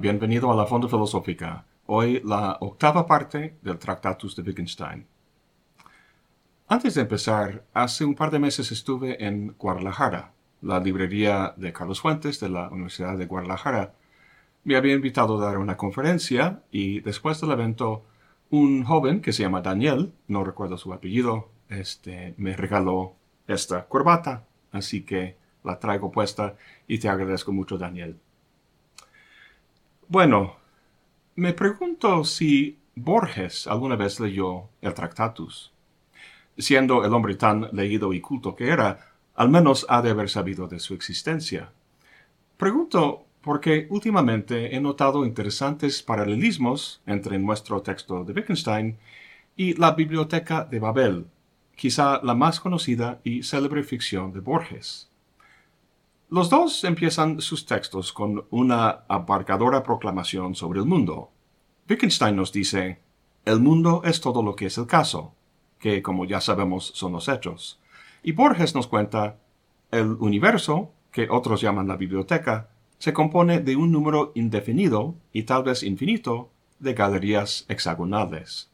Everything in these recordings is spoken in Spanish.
bienvenido a la Fonda Filosófica. Hoy la octava parte del Tractatus de Wittgenstein. Antes de empezar, hace un par de meses estuve en Guadalajara. La librería de Carlos Fuentes de la Universidad de Guadalajara me había invitado a dar una conferencia y después del evento un joven que se llama Daniel, no recuerdo su apellido, este, me regaló esta corbata, así que la traigo puesta y te agradezco mucho Daniel. Bueno, me pregunto si Borges alguna vez leyó el Tractatus. Siendo el hombre tan leído y culto que era, al menos ha de haber sabido de su existencia. Pregunto porque últimamente he notado interesantes paralelismos entre nuestro texto de Wittgenstein y la Biblioteca de Babel, quizá la más conocida y célebre ficción de Borges. Los dos empiezan sus textos con una abarcadora proclamación sobre el mundo. Wittgenstein nos dice, el mundo es todo lo que es el caso, que como ya sabemos son los hechos. Y Borges nos cuenta, el universo, que otros llaman la biblioteca, se compone de un número indefinido y tal vez infinito de galerías hexagonales.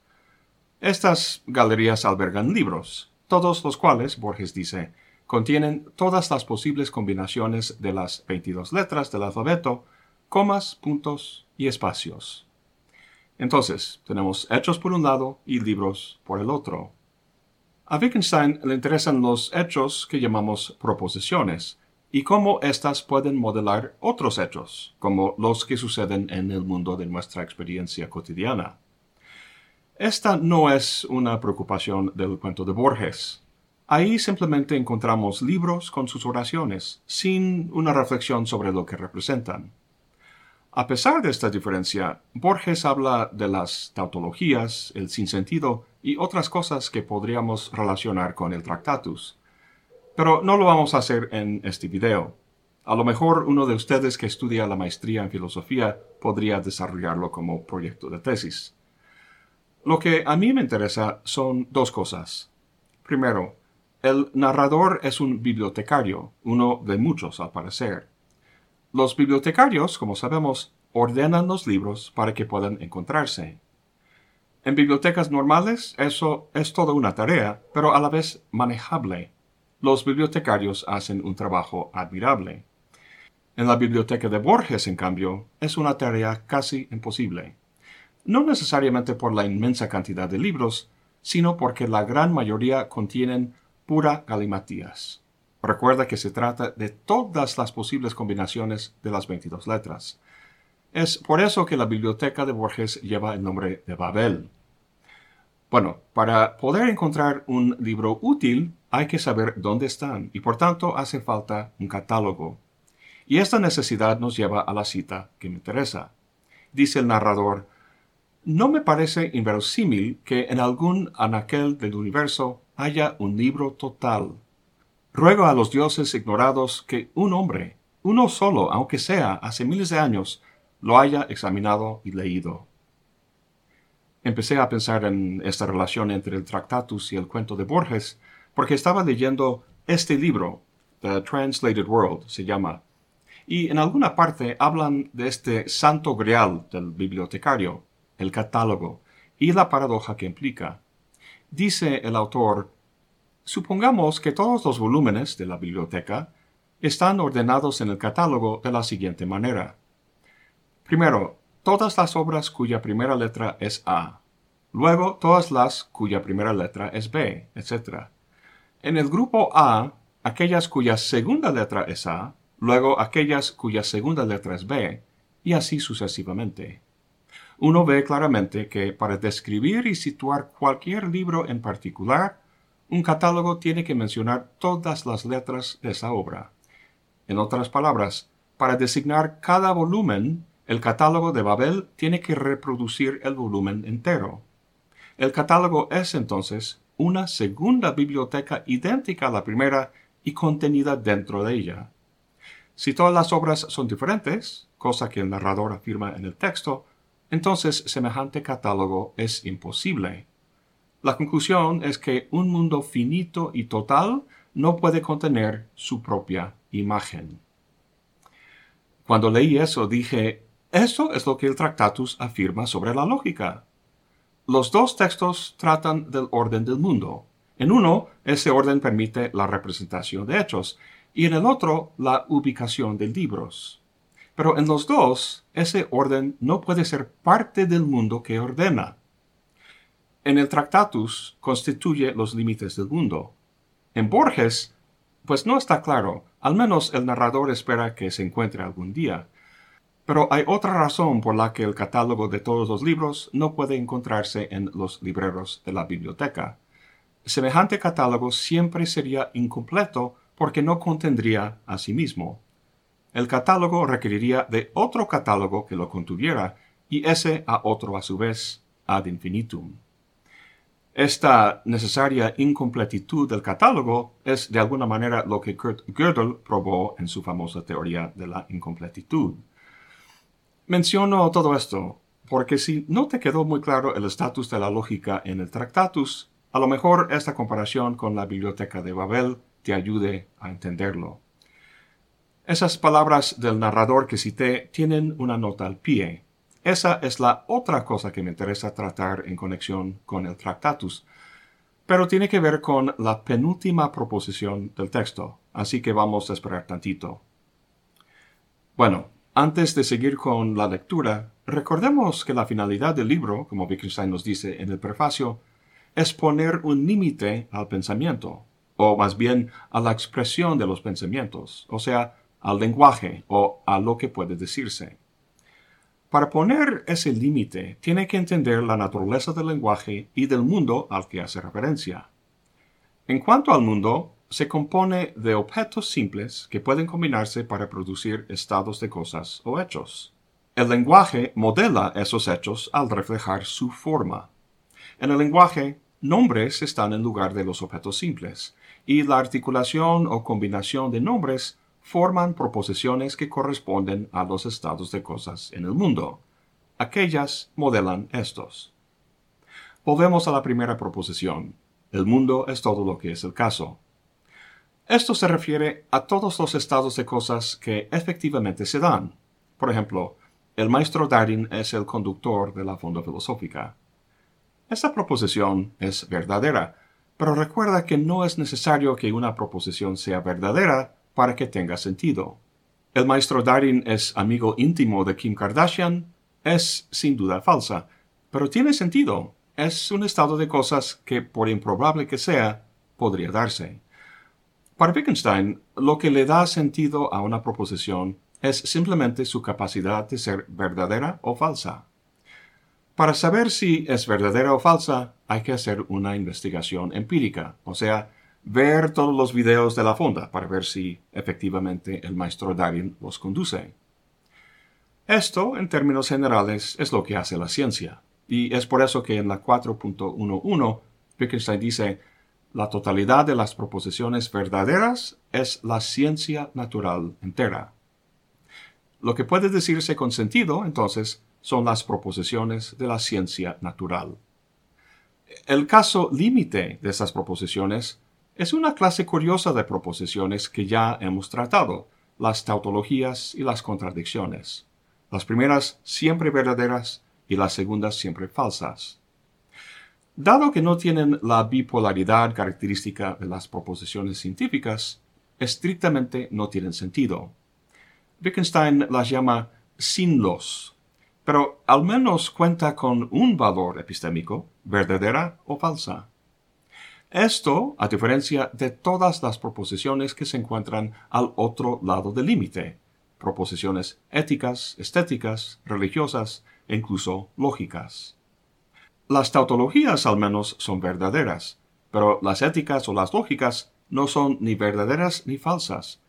Estas galerías albergan libros, todos los cuales, Borges dice, contienen todas las posibles combinaciones de las 22 letras del alfabeto, comas, puntos y espacios. Entonces, tenemos hechos por un lado y libros por el otro. A Wittgenstein le interesan los hechos que llamamos proposiciones y cómo éstas pueden modelar otros hechos, como los que suceden en el mundo de nuestra experiencia cotidiana. Esta no es una preocupación del cuento de Borges, Ahí simplemente encontramos libros con sus oraciones, sin una reflexión sobre lo que representan. A pesar de esta diferencia, Borges habla de las tautologías, el sinsentido y otras cosas que podríamos relacionar con el Tractatus. Pero no lo vamos a hacer en este video. A lo mejor uno de ustedes que estudia la maestría en filosofía podría desarrollarlo como proyecto de tesis. Lo que a mí me interesa son dos cosas. Primero, el narrador es un bibliotecario, uno de muchos al parecer. Los bibliotecarios, como sabemos, ordenan los libros para que puedan encontrarse. En bibliotecas normales eso es toda una tarea, pero a la vez manejable. Los bibliotecarios hacen un trabajo admirable. En la biblioteca de Borges, en cambio, es una tarea casi imposible. No necesariamente por la inmensa cantidad de libros, sino porque la gran mayoría contienen pura galimatías. Recuerda que se trata de todas las posibles combinaciones de las 22 letras. Es por eso que la biblioteca de Borges lleva el nombre de Babel. Bueno, para poder encontrar un libro útil hay que saber dónde están y por tanto hace falta un catálogo. Y esta necesidad nos lleva a la cita que me interesa. Dice el narrador, no me parece inverosímil que en algún anaquel del universo haya un libro total. Ruego a los dioses ignorados que un hombre, uno solo, aunque sea hace miles de años, lo haya examinado y leído. Empecé a pensar en esta relación entre el Tractatus y el cuento de Borges, porque estaba leyendo este libro, The Translated World se llama, y en alguna parte hablan de este santo grial del bibliotecario, el catálogo, y la paradoja que implica. Dice el autor, supongamos que todos los volúmenes de la biblioteca están ordenados en el catálogo de la siguiente manera. Primero, todas las obras cuya primera letra es A. Luego, todas las cuya primera letra es B, etc. En el grupo A, aquellas cuya segunda letra es A, luego aquellas cuya segunda letra es B, y así sucesivamente uno ve claramente que para describir y situar cualquier libro en particular, un catálogo tiene que mencionar todas las letras de esa obra. En otras palabras, para designar cada volumen, el catálogo de Babel tiene que reproducir el volumen entero. El catálogo es entonces una segunda biblioteca idéntica a la primera y contenida dentro de ella. Si todas las obras son diferentes, cosa que el narrador afirma en el texto, entonces semejante catálogo es imposible. La conclusión es que un mundo finito y total no puede contener su propia imagen. Cuando leí eso dije, Esto es lo que el Tractatus afirma sobre la lógica. Los dos textos tratan del orden del mundo. En uno, ese orden permite la representación de hechos, y en el otro, la ubicación de libros. Pero en los dos, ese orden no puede ser parte del mundo que ordena. En el Tractatus constituye los límites del mundo. En Borges, pues no está claro, al menos el narrador espera que se encuentre algún día. Pero hay otra razón por la que el catálogo de todos los libros no puede encontrarse en los libreros de la biblioteca. Semejante catálogo siempre sería incompleto porque no contendría a sí mismo. El catálogo requeriría de otro catálogo que lo contuviera, y ese a otro a su vez, ad infinitum. Esta necesaria incompletitud del catálogo es de alguna manera lo que Kurt Gödel probó en su famosa teoría de la incompletitud. Menciono todo esto porque si no te quedó muy claro el estatus de la lógica en el Tractatus, a lo mejor esta comparación con la Biblioteca de Babel te ayude a entenderlo. Esas palabras del narrador que cité tienen una nota al pie. Esa es la otra cosa que me interesa tratar en conexión con el Tractatus, pero tiene que ver con la penúltima proposición del texto, así que vamos a esperar tantito. Bueno, antes de seguir con la lectura, recordemos que la finalidad del libro, como Wittgenstein nos dice en el prefacio, es poner un límite al pensamiento, o más bien a la expresión de los pensamientos, o sea, al lenguaje o a lo que puede decirse. Para poner ese límite, tiene que entender la naturaleza del lenguaje y del mundo al que hace referencia. En cuanto al mundo, se compone de objetos simples que pueden combinarse para producir estados de cosas o hechos. El lenguaje modela esos hechos al reflejar su forma. En el lenguaje, nombres están en lugar de los objetos simples, y la articulación o combinación de nombres forman proposiciones que corresponden a los estados de cosas en el mundo. Aquellas modelan estos. Volvemos a la primera proposición. El mundo es todo lo que es el caso. Esto se refiere a todos los estados de cosas que efectivamente se dan. Por ejemplo, el maestro Darin es el conductor de la fonda filosófica. Esta proposición es verdadera, pero recuerda que no es necesario que una proposición sea verdadera para que tenga sentido. El maestro Darin es amigo íntimo de Kim Kardashian, es sin duda falsa, pero tiene sentido. Es un estado de cosas que, por improbable que sea, podría darse. Para Wittgenstein, lo que le da sentido a una proposición es simplemente su capacidad de ser verdadera o falsa. Para saber si es verdadera o falsa, hay que hacer una investigación empírica, o sea, ver todos los videos de la fonda para ver si efectivamente el maestro Darin los conduce. Esto, en términos generales, es lo que hace la ciencia, y es por eso que en la 4.11 Wittgenstein dice, la totalidad de las proposiciones verdaderas es la ciencia natural entera. Lo que puede decirse con sentido, entonces, son las proposiciones de la ciencia natural. El caso límite de esas proposiciones es una clase curiosa de proposiciones que ya hemos tratado, las tautologías y las contradicciones. Las primeras siempre verdaderas y las segundas siempre falsas. Dado que no tienen la bipolaridad característica de las proposiciones científicas, estrictamente no tienen sentido. Wittgenstein las llama sin los pero al menos cuenta con un valor epistémico, verdadera o falsa. Esto, a diferencia de todas las proposiciones que se encuentran al otro lado del límite, proposiciones éticas, estéticas, religiosas e incluso lógicas. Las tautologías al menos son verdaderas, pero las éticas o las lógicas no son ni verdaderas ni falsas,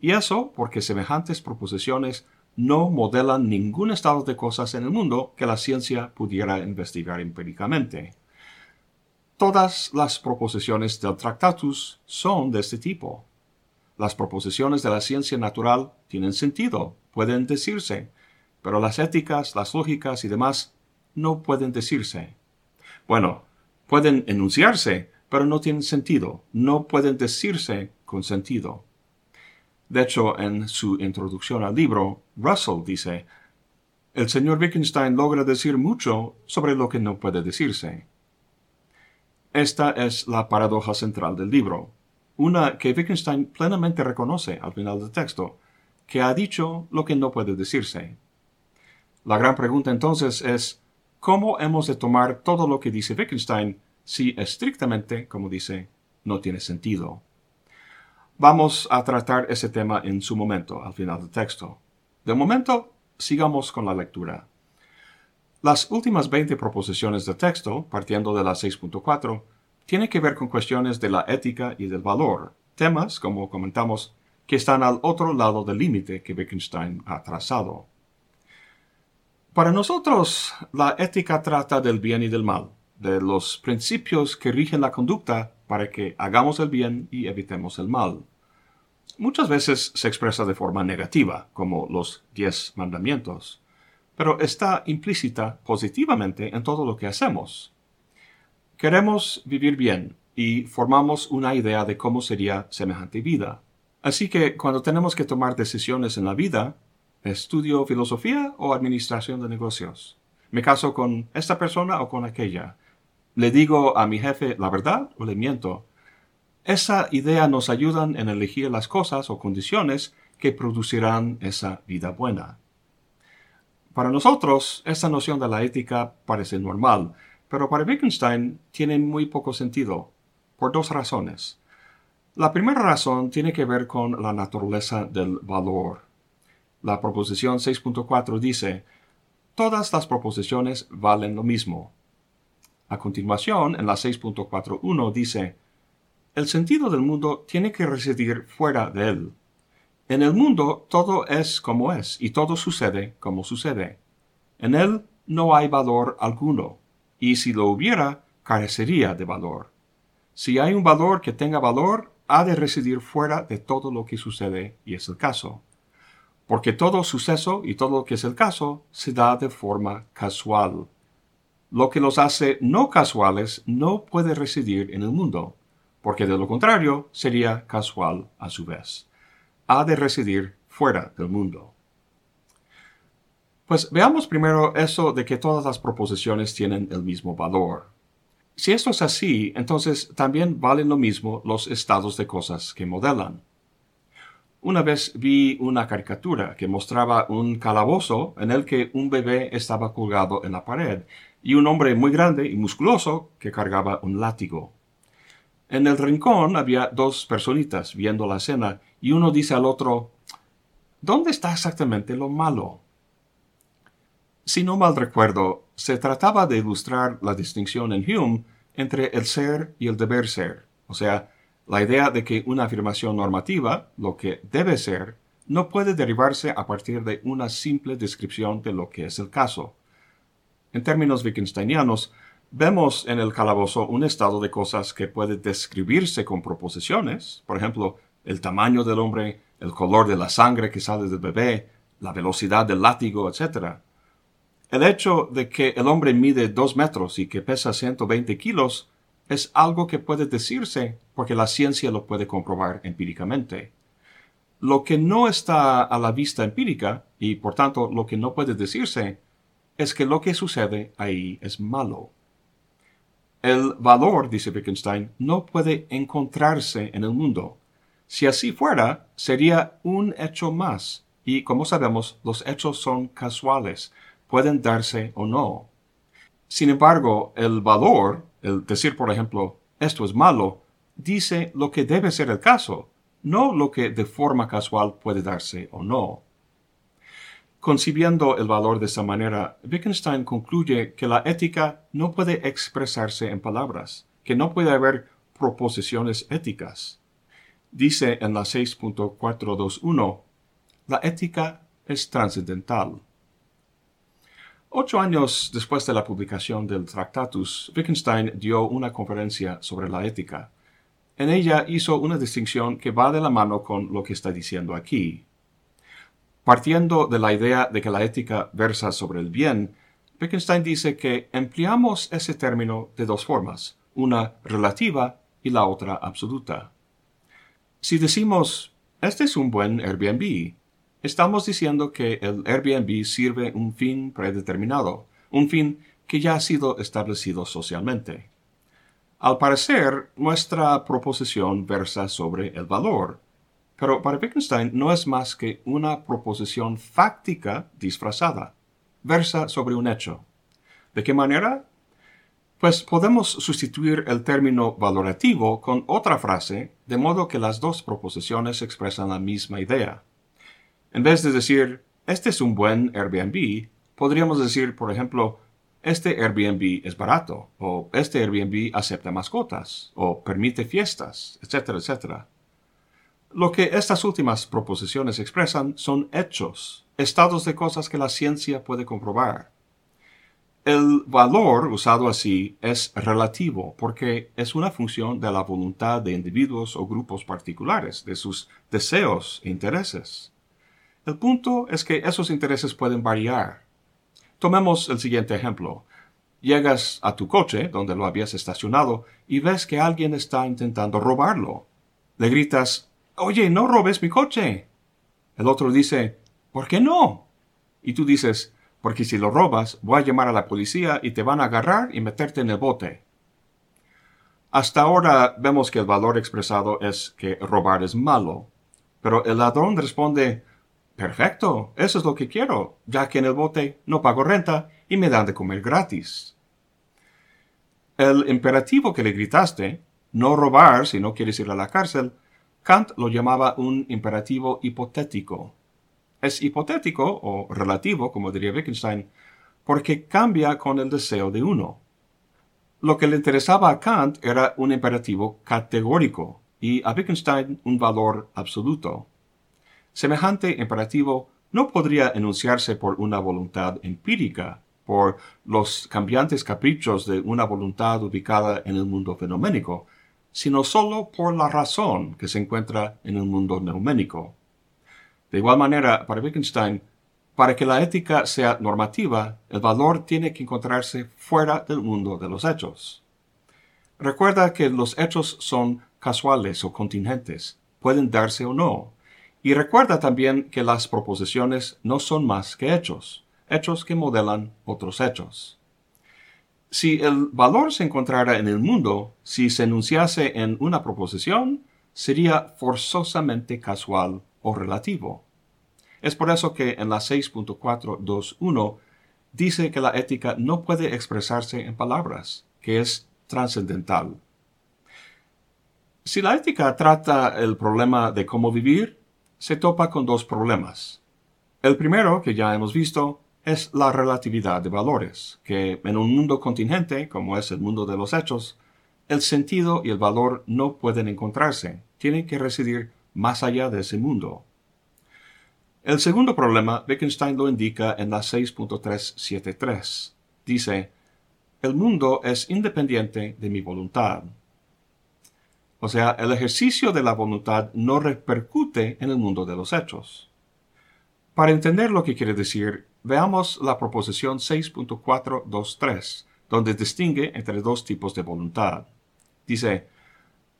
y eso porque semejantes proposiciones no modelan ningún estado de cosas en el mundo que la ciencia pudiera investigar empíricamente. Todas las proposiciones del Tractatus son de este tipo. Las proposiciones de la ciencia natural tienen sentido, pueden decirse, pero las éticas, las lógicas y demás no pueden decirse. Bueno, pueden enunciarse, pero no tienen sentido, no pueden decirse con sentido. De hecho, en su introducción al libro, Russell dice, el señor Wittgenstein logra decir mucho sobre lo que no puede decirse. Esta es la paradoja central del libro, una que Wittgenstein plenamente reconoce al final del texto, que ha dicho lo que no puede decirse. La gran pregunta entonces es, ¿cómo hemos de tomar todo lo que dice Wittgenstein si estrictamente, como dice, no tiene sentido? Vamos a tratar ese tema en su momento, al final del texto. De momento, sigamos con la lectura. Las últimas 20 proposiciones del texto, partiendo de la 6.4, tienen que ver con cuestiones de la ética y del valor, temas, como comentamos, que están al otro lado del límite que Wittgenstein ha trazado. Para nosotros, la ética trata del bien y del mal, de los principios que rigen la conducta para que hagamos el bien y evitemos el mal. Muchas veces se expresa de forma negativa, como los diez mandamientos, pero está implícita positivamente en todo lo que hacemos. Queremos vivir bien y formamos una idea de cómo sería semejante vida. Así que cuando tenemos que tomar decisiones en la vida, estudio filosofía o administración de negocios. Me caso con esta persona o con aquella. Le digo a mi jefe la verdad o le miento. Esa idea nos ayuda en elegir las cosas o condiciones que producirán esa vida buena. Para nosotros, esta noción de la ética parece normal, pero para Wittgenstein tiene muy poco sentido, por dos razones. La primera razón tiene que ver con la naturaleza del valor. La proposición 6.4 dice, todas las proposiciones valen lo mismo. A continuación, en la 6.41 dice, el sentido del mundo tiene que residir fuera de él. En el mundo todo es como es y todo sucede como sucede. En él no hay valor alguno, y si lo hubiera, carecería de valor. Si hay un valor que tenga valor, ha de residir fuera de todo lo que sucede y es el caso. Porque todo suceso y todo lo que es el caso se da de forma casual. Lo que los hace no casuales no puede residir en el mundo, porque de lo contrario sería casual a su vez. Ha de residir fuera del mundo. Pues veamos primero eso de que todas las proposiciones tienen el mismo valor. Si esto es así, entonces también valen lo mismo los estados de cosas que modelan. Una vez vi una caricatura que mostraba un calabozo en el que un bebé estaba colgado en la pared y un hombre muy grande y musculoso que cargaba un látigo. En el rincón había dos personitas viendo la escena y uno dice al otro, ¿Dónde está exactamente lo malo? Si no mal recuerdo, se trataba de ilustrar la distinción en Hume entre el ser y el deber ser, o sea, la idea de que una afirmación normativa, lo que debe ser, no puede derivarse a partir de una simple descripción de lo que es el caso. En términos wittgensteinianos, vemos en el calabozo un estado de cosas que puede describirse con proposiciones, por ejemplo, el tamaño del hombre, el color de la sangre que sale del bebé, la velocidad del látigo, etc. El hecho de que el hombre mide dos metros y que pesa 120 kilos es algo que puede decirse porque la ciencia lo puede comprobar empíricamente. Lo que no está a la vista empírica, y por tanto lo que no puede decirse, es que lo que sucede ahí es malo. El valor, dice Wittgenstein, no puede encontrarse en el mundo. Si así fuera, sería un hecho más, y como sabemos, los hechos son casuales, pueden darse o no. Sin embargo, el valor, el decir, por ejemplo, esto es malo, dice lo que debe ser el caso, no lo que de forma casual puede darse o no. Concibiendo el valor de esta manera, Wittgenstein concluye que la ética no puede expresarse en palabras, que no puede haber proposiciones éticas. Dice en la 6.421, la ética es trascendental. Ocho años después de la publicación del Tractatus, Wittgenstein dio una conferencia sobre la ética. En ella hizo una distinción que va de la mano con lo que está diciendo aquí. Partiendo de la idea de que la ética versa sobre el bien, Wittgenstein dice que empleamos ese término de dos formas, una relativa y la otra absoluta. Si decimos, este es un buen Airbnb, estamos diciendo que el Airbnb sirve un fin predeterminado, un fin que ya ha sido establecido socialmente. Al parecer, nuestra proposición versa sobre el valor, pero para Wittgenstein no es más que una proposición fáctica disfrazada. Versa sobre un hecho. ¿De qué manera? Pues podemos sustituir el término valorativo con otra frase, de modo que las dos proposiciones expresan la misma idea. En vez de decir, este es un buen Airbnb, podríamos decir, por ejemplo, este Airbnb es barato, o este Airbnb acepta mascotas, o permite fiestas, etcétera, etcétera. Lo que estas últimas proposiciones expresan son hechos, estados de cosas que la ciencia puede comprobar. El valor usado así es relativo porque es una función de la voluntad de individuos o grupos particulares, de sus deseos e intereses. El punto es que esos intereses pueden variar. Tomemos el siguiente ejemplo. Llegas a tu coche, donde lo habías estacionado, y ves que alguien está intentando robarlo. Le gritas, Oye, no robes mi coche. El otro dice, ¿por qué no? Y tú dices, porque si lo robas, voy a llamar a la policía y te van a agarrar y meterte en el bote. Hasta ahora vemos que el valor expresado es que robar es malo. Pero el ladrón responde, perfecto, eso es lo que quiero, ya que en el bote no pago renta y me dan de comer gratis. El imperativo que le gritaste, no robar si no quieres ir a la cárcel, Kant lo llamaba un imperativo hipotético. Es hipotético o relativo, como diría Wittgenstein, porque cambia con el deseo de uno. Lo que le interesaba a Kant era un imperativo categórico y a Wittgenstein un valor absoluto. Semejante imperativo no podría enunciarse por una voluntad empírica, por los cambiantes caprichos de una voluntad ubicada en el mundo fenoménico, sino solo por la razón que se encuentra en el mundo neuménico. De igual manera, para Wittgenstein, para que la ética sea normativa, el valor tiene que encontrarse fuera del mundo de los hechos. Recuerda que los hechos son casuales o contingentes, pueden darse o no. Y recuerda también que las proposiciones no son más que hechos, hechos que modelan otros hechos. Si el valor se encontrara en el mundo, si se enunciase en una proposición, sería forzosamente casual o relativo. Es por eso que en la 6.421 dice que la ética no puede expresarse en palabras, que es trascendental. Si la ética trata el problema de cómo vivir, se topa con dos problemas. El primero, que ya hemos visto, es la relatividad de valores, que en un mundo contingente, como es el mundo de los hechos, el sentido y el valor no pueden encontrarse, tienen que residir más allá de ese mundo. El segundo problema, Wittgenstein lo indica en la 6.373. Dice, el mundo es independiente de mi voluntad. O sea, el ejercicio de la voluntad no repercute en el mundo de los hechos. Para entender lo que quiere decir, veamos la proposición 6.423, donde distingue entre dos tipos de voluntad. Dice,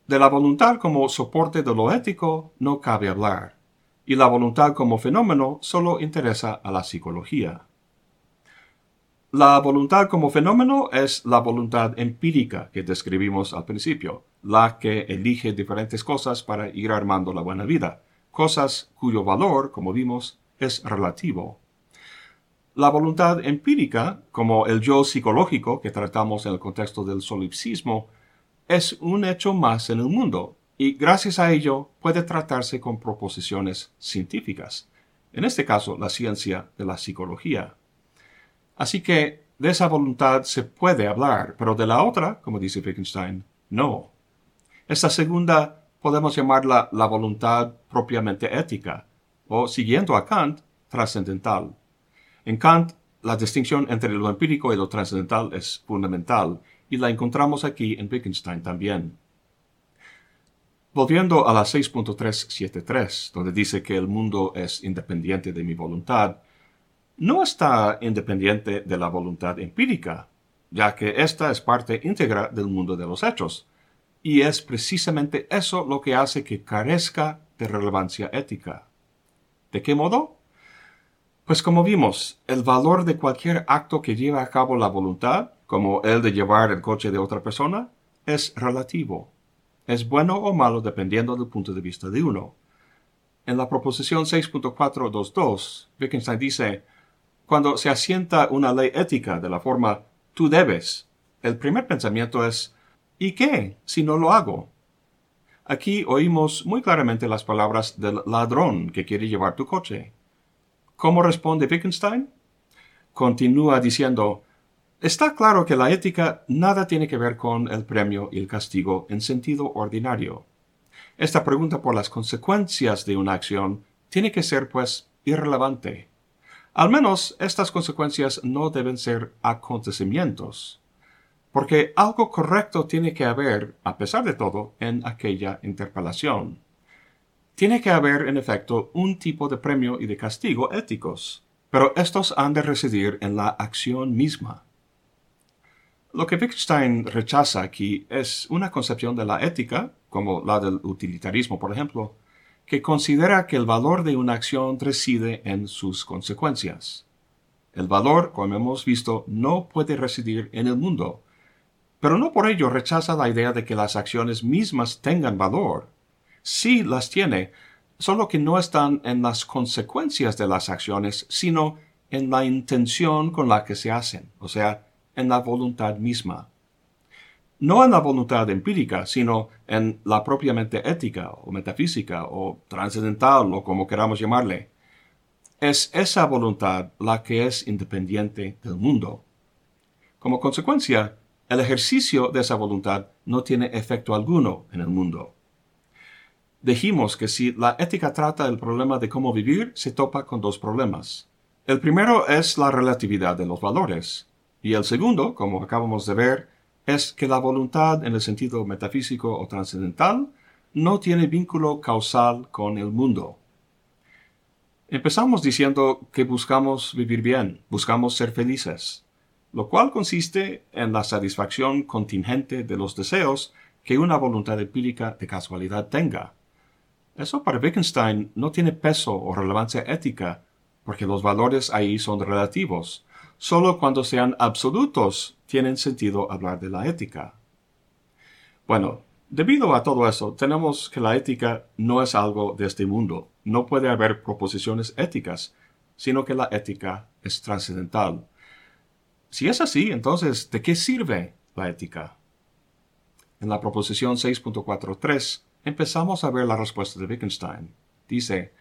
de la voluntad como soporte de lo ético no cabe hablar, y la voluntad como fenómeno solo interesa a la psicología. La voluntad como fenómeno es la voluntad empírica que describimos al principio, la que elige diferentes cosas para ir armando la buena vida, cosas cuyo valor, como vimos, es relativo. La voluntad empírica, como el yo psicológico que tratamos en el contexto del solipsismo, es un hecho más en el mundo y gracias a ello puede tratarse con proposiciones científicas, en este caso la ciencia de la psicología. Así que de esa voluntad se puede hablar, pero de la otra, como dice Wittgenstein, no. Esta segunda podemos llamarla la voluntad propiamente ética, o siguiendo a Kant, trascendental. En Kant, la distinción entre lo empírico y lo trascendental es fundamental, y la encontramos aquí en Wittgenstein también. Volviendo a la 6.373, donde dice que el mundo es independiente de mi voluntad, no está independiente de la voluntad empírica, ya que ésta es parte íntegra del mundo de los hechos, y es precisamente eso lo que hace que carezca de relevancia ética. ¿De qué modo? Pues como vimos, el valor de cualquier acto que lleva a cabo la voluntad, como el de llevar el coche de otra persona, es relativo. Es bueno o malo dependiendo del punto de vista de uno. En la proposición 6.422, Wittgenstein dice, cuando se asienta una ley ética de la forma tú debes, el primer pensamiento es ¿y qué si no lo hago? Aquí oímos muy claramente las palabras del ladrón que quiere llevar tu coche. ¿Cómo responde Wittgenstein? Continúa diciendo, está claro que la ética nada tiene que ver con el premio y el castigo en sentido ordinario. Esta pregunta por las consecuencias de una acción tiene que ser, pues, irrelevante. Al menos estas consecuencias no deben ser acontecimientos, porque algo correcto tiene que haber, a pesar de todo, en aquella interpelación. Tiene que haber, en efecto, un tipo de premio y de castigo éticos, pero estos han de residir en la acción misma. Lo que Wittgenstein rechaza aquí es una concepción de la ética, como la del utilitarismo, por ejemplo, que considera que el valor de una acción reside en sus consecuencias. El valor, como hemos visto, no puede residir en el mundo, pero no por ello rechaza la idea de que las acciones mismas tengan valor. Sí las tiene, solo que no están en las consecuencias de las acciones, sino en la intención con la que se hacen, o sea, en la voluntad misma no en la voluntad empírica, sino en la propiamente ética o metafísica o trascendental o como queramos llamarle. Es esa voluntad la que es independiente del mundo. Como consecuencia, el ejercicio de esa voluntad no tiene efecto alguno en el mundo. Dijimos que si la ética trata el problema de cómo vivir, se topa con dos problemas. El primero es la relatividad de los valores, y el segundo, como acabamos de ver, es que la voluntad en el sentido metafísico o trascendental no tiene vínculo causal con el mundo. Empezamos diciendo que buscamos vivir bien, buscamos ser felices, lo cual consiste en la satisfacción contingente de los deseos que una voluntad empírica de casualidad tenga. Eso para Wittgenstein no tiene peso o relevancia ética, porque los valores ahí son relativos, Solo cuando sean absolutos tienen sentido hablar de la ética. Bueno, debido a todo eso, tenemos que la ética no es algo de este mundo. No puede haber proposiciones éticas, sino que la ética es trascendental. Si es así, entonces, ¿de qué sirve la ética? En la proposición 6.43 empezamos a ver la respuesta de Wittgenstein. Dice,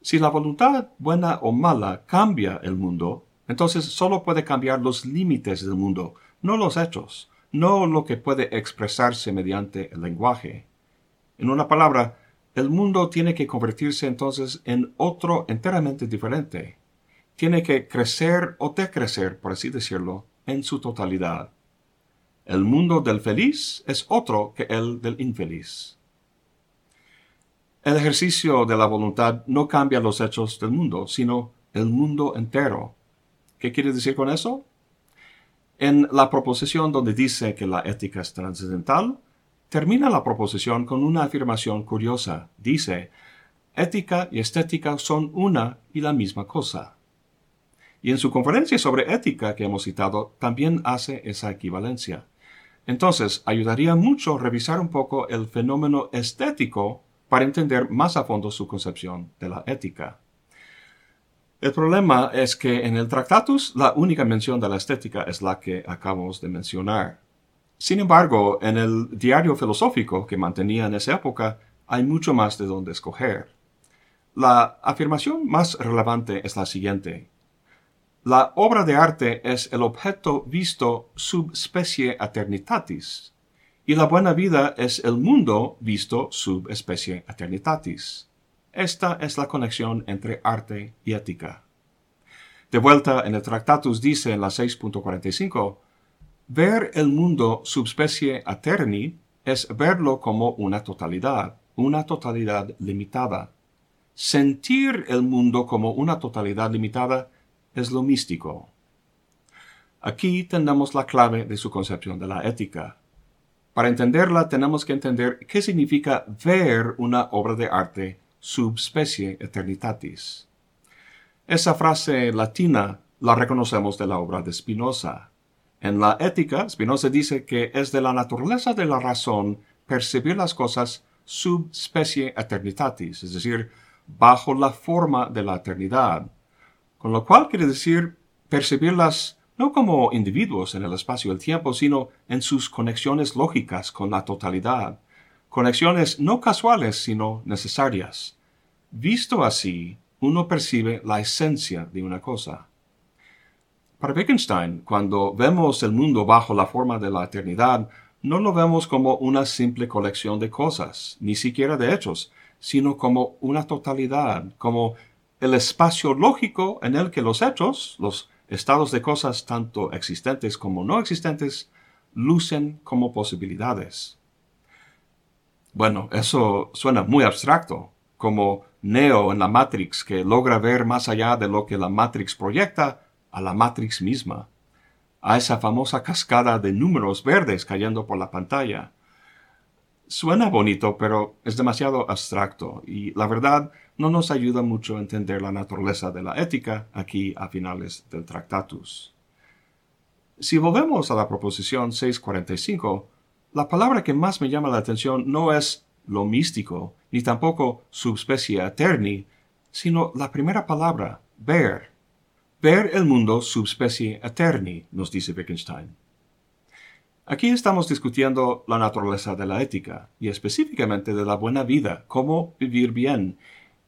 si la voluntad buena o mala cambia el mundo, entonces solo puede cambiar los límites del mundo, no los hechos, no lo que puede expresarse mediante el lenguaje. En una palabra, el mundo tiene que convertirse entonces en otro enteramente diferente. Tiene que crecer o decrecer, por así decirlo, en su totalidad. El mundo del feliz es otro que el del infeliz. El ejercicio de la voluntad no cambia los hechos del mundo, sino el mundo entero, ¿Qué quiere decir con eso? En la proposición donde dice que la ética es trascendental, termina la proposición con una afirmación curiosa. Dice, ética y estética son una y la misma cosa. Y en su conferencia sobre ética que hemos citado, también hace esa equivalencia. Entonces, ayudaría mucho revisar un poco el fenómeno estético para entender más a fondo su concepción de la ética. El problema es que en el Tractatus la única mención de la estética es la que acabamos de mencionar. Sin embargo, en el diario filosófico que mantenía en esa época hay mucho más de donde escoger. La afirmación más relevante es la siguiente. La obra de arte es el objeto visto sub specie eternitatis, y la buena vida es el mundo visto sub specie eternitatis. Esta es la conexión entre arte y ética. De vuelta en el Tractatus dice en la 6.45, ver el mundo subspecie aterni es verlo como una totalidad, una totalidad limitada. Sentir el mundo como una totalidad limitada es lo místico. Aquí tenemos la clave de su concepción de la ética. Para entenderla tenemos que entender qué significa ver una obra de arte subspecie eternitatis. Esa frase latina la reconocemos de la obra de Spinoza. En la ética, Spinoza dice que es de la naturaleza de la razón percibir las cosas sub specie eternitatis, es decir, bajo la forma de la eternidad, con lo cual quiere decir percibirlas no como individuos en el espacio y el tiempo, sino en sus conexiones lógicas con la totalidad, conexiones no casuales, sino necesarias. Visto así, uno percibe la esencia de una cosa. Para Wittgenstein, cuando vemos el mundo bajo la forma de la eternidad, no lo vemos como una simple colección de cosas, ni siquiera de hechos, sino como una totalidad, como el espacio lógico en el que los hechos, los estados de cosas tanto existentes como no existentes, lucen como posibilidades. Bueno, eso suena muy abstracto, como Neo en la Matrix que logra ver más allá de lo que la Matrix proyecta a la Matrix misma, a esa famosa cascada de números verdes cayendo por la pantalla. Suena bonito, pero es demasiado abstracto y la verdad no nos ayuda mucho a entender la naturaleza de la ética aquí a finales del Tractatus. Si volvemos a la proposición 645, la palabra que más me llama la atención no es lo místico, ni tampoco subspecie eterni, sino la primera palabra, ver. Ver el mundo subspecie eterni, nos dice Wittgenstein. Aquí estamos discutiendo la naturaleza de la ética, y específicamente de la buena vida, cómo vivir bien,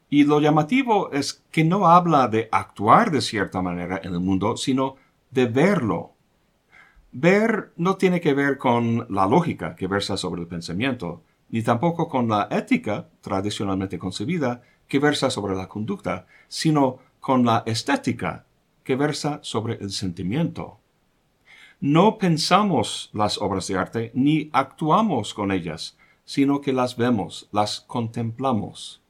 y lo llamativo es que no habla de actuar de cierta manera en el mundo, sino de verlo. Ver no tiene que ver con la lógica que versa sobre el pensamiento, ni tampoco con la ética tradicionalmente concebida que versa sobre la conducta, sino con la estética que versa sobre el sentimiento. No pensamos las obras de arte ni actuamos con ellas, sino que las vemos, las contemplamos.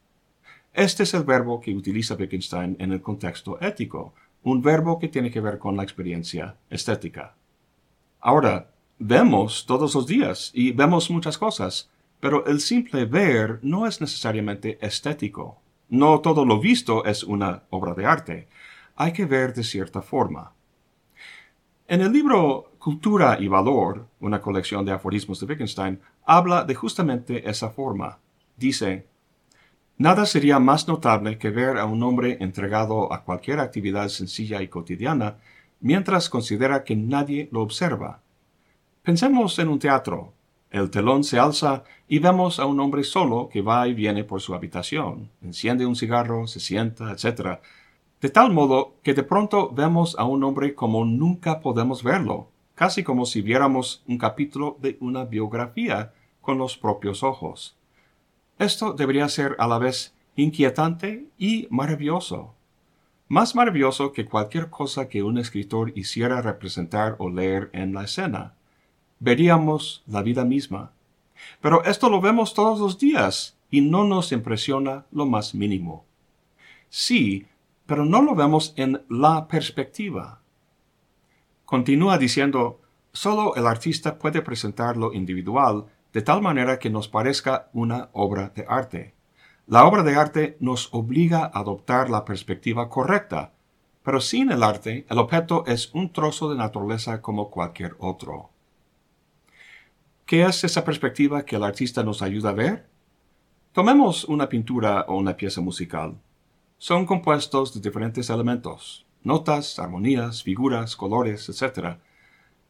Este es el verbo que utiliza Wittgenstein en el contexto ético, un verbo que tiene que ver con la experiencia estética. Ahora, vemos todos los días y vemos muchas cosas, pero el simple ver no es necesariamente estético. No todo lo visto es una obra de arte. Hay que ver de cierta forma. En el libro Cultura y Valor, una colección de aforismos de Wittgenstein, habla de justamente esa forma. Dice, Nada sería más notable que ver a un hombre entregado a cualquier actividad sencilla y cotidiana mientras considera que nadie lo observa. Pensemos en un teatro. El telón se alza y vemos a un hombre solo que va y viene por su habitación, enciende un cigarro, se sienta, etc. De tal modo que de pronto vemos a un hombre como nunca podemos verlo, casi como si viéramos un capítulo de una biografía con los propios ojos. Esto debería ser a la vez inquietante y maravilloso. Más maravilloso que cualquier cosa que un escritor hiciera representar o leer en la escena. Veríamos la vida misma. Pero esto lo vemos todos los días y no nos impresiona lo más mínimo. Sí, pero no lo vemos en la perspectiva. Continúa diciendo, solo el artista puede presentar lo individual de tal manera que nos parezca una obra de arte. La obra de arte nos obliga a adoptar la perspectiva correcta, pero sin el arte el objeto es un trozo de naturaleza como cualquier otro. ¿Qué es esa perspectiva que el artista nos ayuda a ver? Tomemos una pintura o una pieza musical. Son compuestos de diferentes elementos, notas, armonías, figuras, colores, etc.,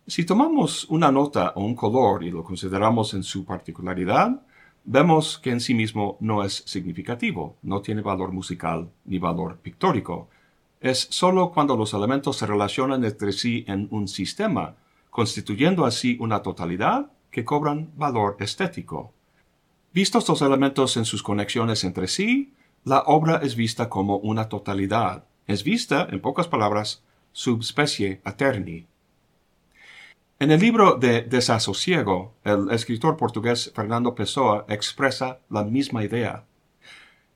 si tomamos una nota o un color y lo consideramos en su particularidad, vemos que en sí mismo no es significativo, no tiene valor musical ni valor pictórico. Es sólo cuando los elementos se relacionan entre sí en un sistema, constituyendo así una totalidad, que cobran valor estético. Vistos los elementos en sus conexiones entre sí, la obra es vista como una totalidad. Es vista, en pocas palabras, subspecie aterni. En el libro de Desasosiego, el escritor portugués Fernando Pessoa expresa la misma idea.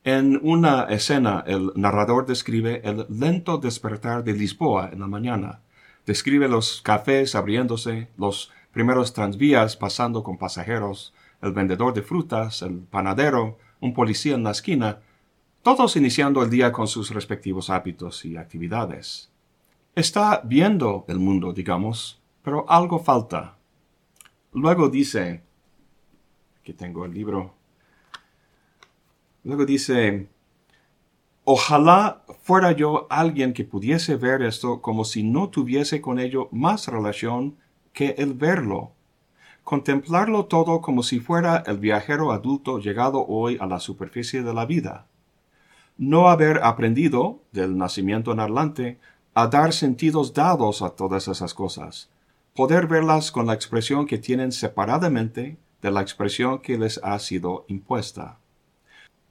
En una escena, el narrador describe el lento despertar de Lisboa en la mañana. Describe los cafés abriéndose, los primeros tranvías pasando con pasajeros, el vendedor de frutas, el panadero, un policía en la esquina. todos iniciando el día con sus respectivos hábitos y actividades. Está viendo el mundo, digamos, pero algo falta. Luego dice, aquí tengo el libro, luego dice, ojalá fuera yo alguien que pudiese ver esto como si no tuviese con ello más relación que el verlo. Contemplarlo todo como si fuera el viajero adulto llegado hoy a la superficie de la vida. No haber aprendido, del nacimiento en adelante, a dar sentidos dados a todas esas cosas. Poder verlas con la expresión que tienen separadamente de la expresión que les ha sido impuesta.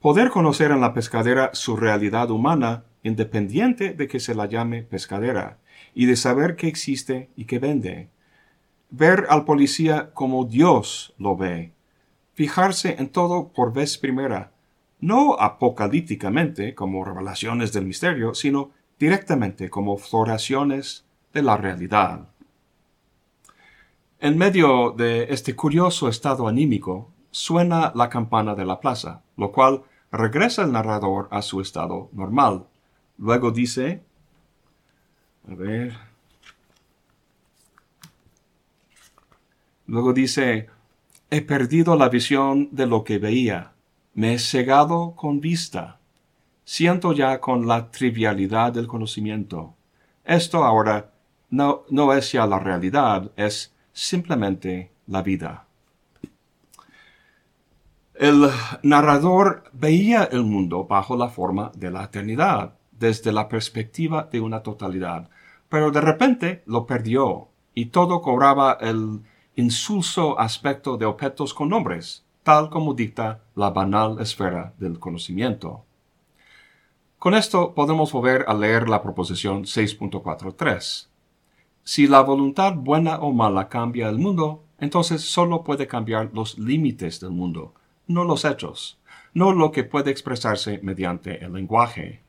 Poder conocer en la pescadera su realidad humana independiente de que se la llame pescadera, y de saber que existe y que vende, ver al policía como Dios lo ve, fijarse en todo por vez primera, no apocalípticamente como revelaciones del misterio, sino directamente como floraciones de la realidad. En medio de este curioso estado anímico, suena la campana de la plaza, lo cual regresa el narrador a su estado normal. Luego dice, a ver, Luego dice, he perdido la visión de lo que veía, me he cegado con vista, siento ya con la trivialidad del conocimiento. Esto ahora no, no es ya la realidad, es simplemente la vida. El narrador veía el mundo bajo la forma de la eternidad, desde la perspectiva de una totalidad, pero de repente lo perdió y todo cobraba el insulso aspecto de objetos con nombres, tal como dicta la banal esfera del conocimiento. Con esto podemos volver a leer la proposición 6.43. Si la voluntad buena o mala cambia el mundo, entonces solo puede cambiar los límites del mundo, no los hechos, no lo que puede expresarse mediante el lenguaje.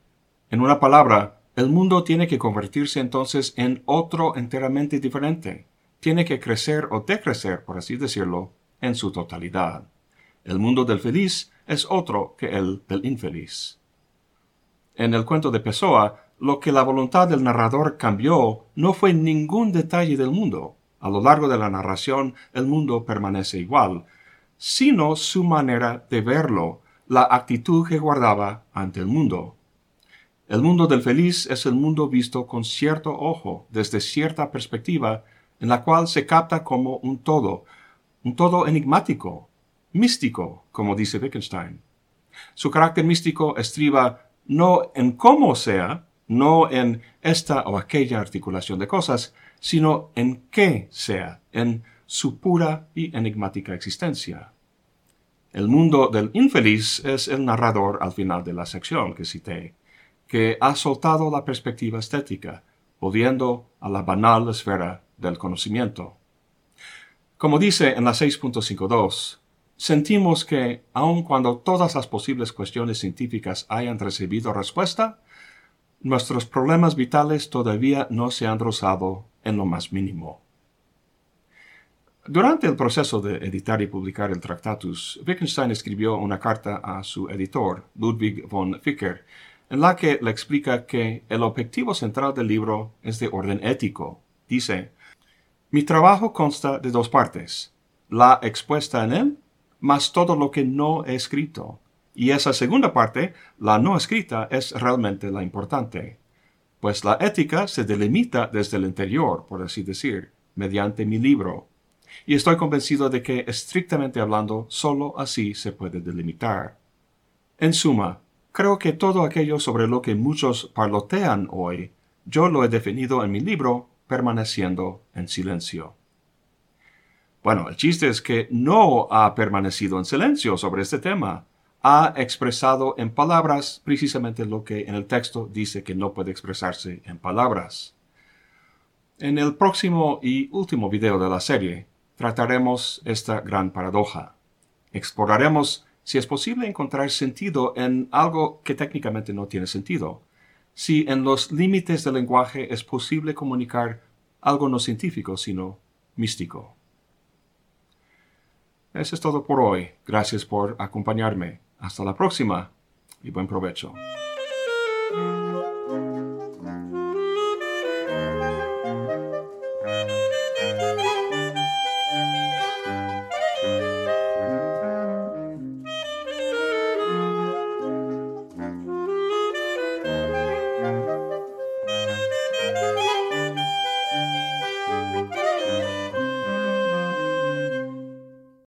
En una palabra, el mundo tiene que convertirse entonces en otro enteramente diferente, tiene que crecer o decrecer, por así decirlo, en su totalidad. El mundo del feliz es otro que el del infeliz. En el cuento de Pessoa, lo que la voluntad del narrador cambió no fue ningún detalle del mundo. A lo largo de la narración el mundo permanece igual, sino su manera de verlo, la actitud que guardaba ante el mundo. El mundo del feliz es el mundo visto con cierto ojo, desde cierta perspectiva, en la cual se capta como un todo, un todo enigmático, místico, como dice Wittgenstein. Su carácter místico estriba no en cómo sea, no en esta o aquella articulación de cosas, sino en qué sea, en su pura y enigmática existencia. El mundo del infeliz es el narrador al final de la sección que cité, que ha soltado la perspectiva estética, volviendo a la banal esfera del conocimiento. Como dice en la 6.52, sentimos que, aun cuando todas las posibles cuestiones científicas hayan recibido respuesta, nuestros problemas vitales todavía no se han rozado en lo más mínimo. Durante el proceso de editar y publicar el Tractatus, Wittgenstein escribió una carta a su editor, Ludwig von Ficker, en la que le explica que el objetivo central del libro es de orden ético. Dice, mi trabajo consta de dos partes, la expuesta en él, más todo lo que no he escrito. Y esa segunda parte, la no escrita, es realmente la importante, pues la ética se delimita desde el interior, por así decir, mediante mi libro. Y estoy convencido de que, estrictamente hablando, sólo así se puede delimitar. En suma, creo que todo aquello sobre lo que muchos parlotean hoy, yo lo he definido en mi libro permaneciendo en silencio. Bueno, el chiste es que no ha permanecido en silencio sobre este tema. Ha expresado en palabras precisamente lo que en el texto dice que no puede expresarse en palabras. En el próximo y último video de la serie trataremos esta gran paradoja. Exploraremos si es posible encontrar sentido en algo que técnicamente no tiene sentido, si en los límites del lenguaje es posible comunicar algo no científico, sino místico. Eso es todo por hoy. Gracias por acompañarme. Hasta la próxima. y buen provecho.